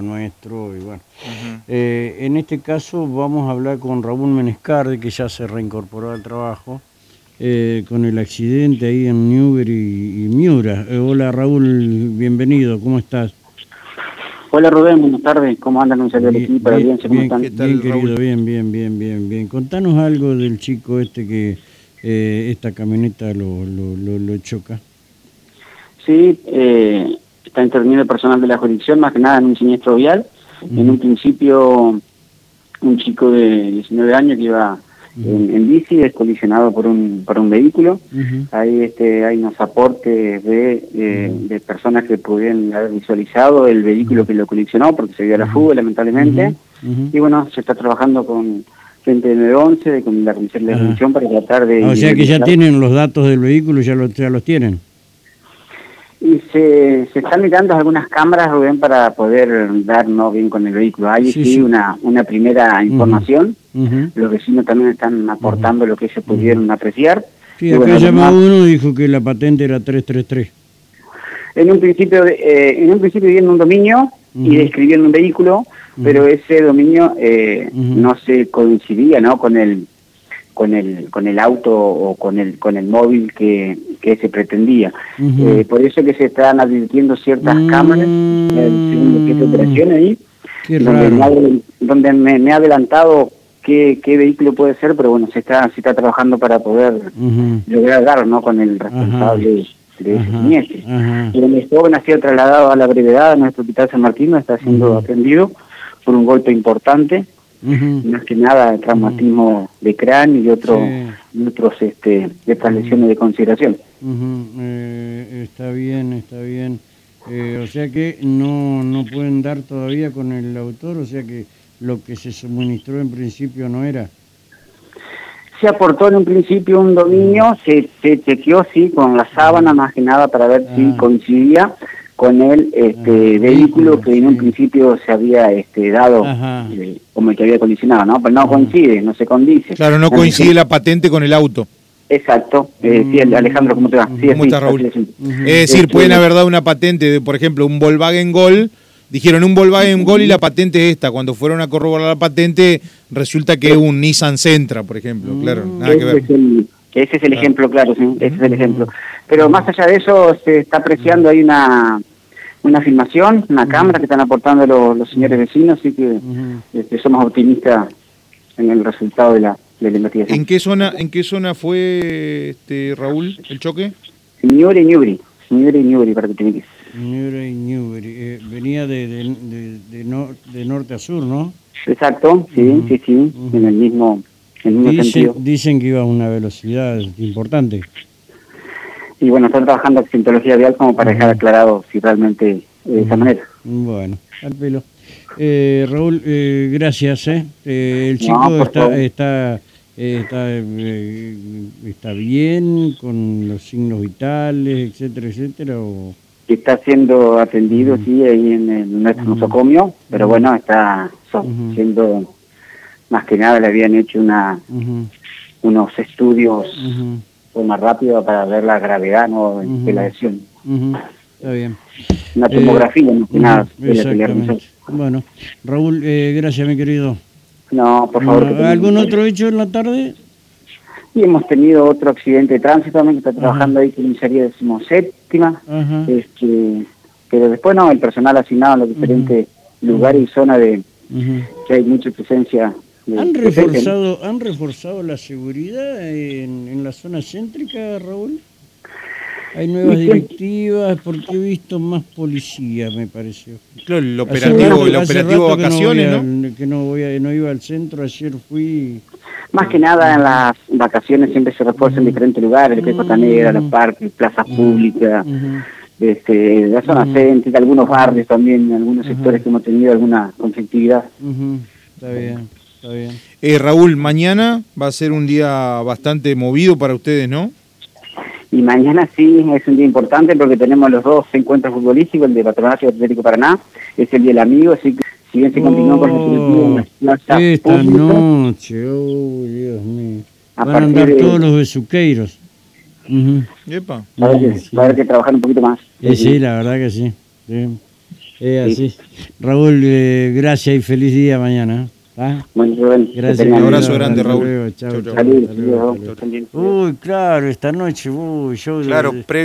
nuestro y bueno. Eh, en este caso vamos a hablar con Raúl Menescarde, que ya se reincorporó al trabajo, eh, con el accidente ahí en Newbery y, Miura. Eh, hola Raúl, bienvenido, ¿cómo estás? Hola Rubén, buenas tardes, ¿cómo andan? Un saludo al equipo, bien, bien, bien, bien querido, bien, bien, bien, bien, bien. Contanos algo del chico este que esta camioneta lo, lo, lo, choca. Sí, eh, está interviniendo el personal de la jurisdicción, más que nada en un siniestro vial. En un principio, un chico de 19 años que iba en, bici es colisionado por un, por un vehículo. Ahí este, hay unos aportes de, de, personas que pudieron haber visualizado el vehículo que lo colisionó porque se dio a la fuga, lamentablemente. Y bueno, se está trabajando con gente de 911, con la Comisión de la para tratar de... o sea que ya tienen los datos del vehículo, ya, ya los tienen. Y se, se están mirando algunas cámaras, Rubén, para poder darnos bien con el vehículo. Hay sí, Una, una primera información. Los vecinos también están aportando lo que se pudieron apreciar. Sí, acá llamó uno dijo que la patente era 333. En un principio, eh, en un principio viendo un dominio y describiendo un vehículo, pero ese dominio eh, no se coincidía ¿no? con el con el con el auto o con el con el móvil que, que se pretendía. Eh, por eso que se están advirtiendo ciertas mm. cámaras en el segundo que de operación ahí donde, me donde me, ha adelantado qué, qué vehículo puede ser pero bueno se está se está trabajando para poder lograr dar no con el responsable de ese siniestro y el joven ha sido trasladado a la brevedad a nuestro hospital San Martín está siendo atendido por un golpe importante más que nada traumatismo de cráneo y, otro, otros este, de otras lesiones de consideración. Eh, está bien, está bien. Eh, o sea que no, no pueden dar todavía con el autor, o sea que lo que se suministró en principio no era. Se aportó en un principio un dominio, se, se chequeó, sí, con la sábana más que nada para ver si ah. coincidía con el este, vehículo que en un principio se había este, dado eh, como el que había colisionado, ¿no? Pero no coincide, no se condice. Claro, no coincide la patente con el auto. Exacto. Eh, sí, mm. Alejandro, ¿cómo te va? Sí, ¿Cómo Raúl? Es, decir, este, pueden haber dado una patente de, por ejemplo, un Volkswagen Gol, dijeron un Volkswagen Gol y la patente es esta. Cuando fueron a corroborar la patente, resulta que es un Nissan Sentra, por ejemplo. Claro, nada que ver. ese es el ejemplo, claro, sí, ese es el ejemplo. Pero más allá de eso, se está apreciando, hay una una filmación, una cámara que están aportando los, señores vecinos, así que este, somos optimistas en el resultado de la, de la investigación. ¿En qué zona, en qué zona fue este Raúl el choque? Ñubre y Ñubre, Ñubre y Ñubre, para que te digas. Ñubre y Ñubre, eh, venía de, de, de, norte a sur, ¿no? Exacto, sí, sí, sí, en el mismo, en el mismo dicen, sentido. Dicen que iba a una velocidad importante y bueno, están trabajando en cientología vial como para dejar aclarado si realmente de esa manera. Bueno, al pelo. Eh, Raúl, eh, gracias. Eh. eh el chico está, está, está, está, bien con los signos vitales, etcétera, etcétera. O... Está siendo atendido, sí, ahí en, nuestro nosocomio, pero bueno, está siendo, más que nada le habían hecho una unos estudios más rápido para ver la gravedad ¿no? de la lesión. Está bien. Una tomografía, no que nada. Bueno, Raúl, eh, gracias, mi querido. No, por favor. ¿Algún otro hecho en la tarde? Y hemos tenido otro accidente de tránsito también que está trabajando ahí con comisaría decimoséptima. Este, pero después no, el personal asignado en los diferentes lugares y zonas de que hay mucha presencia ¿Han reforzado, ¿Han reforzado la seguridad en, en la zona céntrica, Raúl? Hay nuevas directivas, porque he visto más policía, me pareció. Claro, el operativo, el operativo vacaciones, ¿no? Que no, voy a, no iba al centro, ayer fui... Más que nada en las vacaciones siempre se refuerza en diferentes lugares, el Peco Negra, los parques, plazas públicas, este, la zona céntrica, algunos barrios también, algunos sectores que hemos tenido alguna conflictividad. Está bien. Eh, Raúl, mañana va a ser un día bastante movido para ustedes, ¿no? Y mañana sí es un día importante porque tenemos los dos encuentros futbolísticos, el de Patronato y Atlético Paraná, es el Día del Amigo, así que si bien se continúa con los oh, Esta noche, oh Dios mío. Van a andar todos los besuqueiros. Uh Va, a haber que, trabajar un poquito más. Sí, sí, la verdad que sí. sí. Es así. Raúl, eh, gracias y feliz día mañana. ¿Ah? Bueno, Rubén, que Gracias. Un abrazo grande, Raúl. chao, también. Uy, claro, esta noche, uy, yo... Claro, previo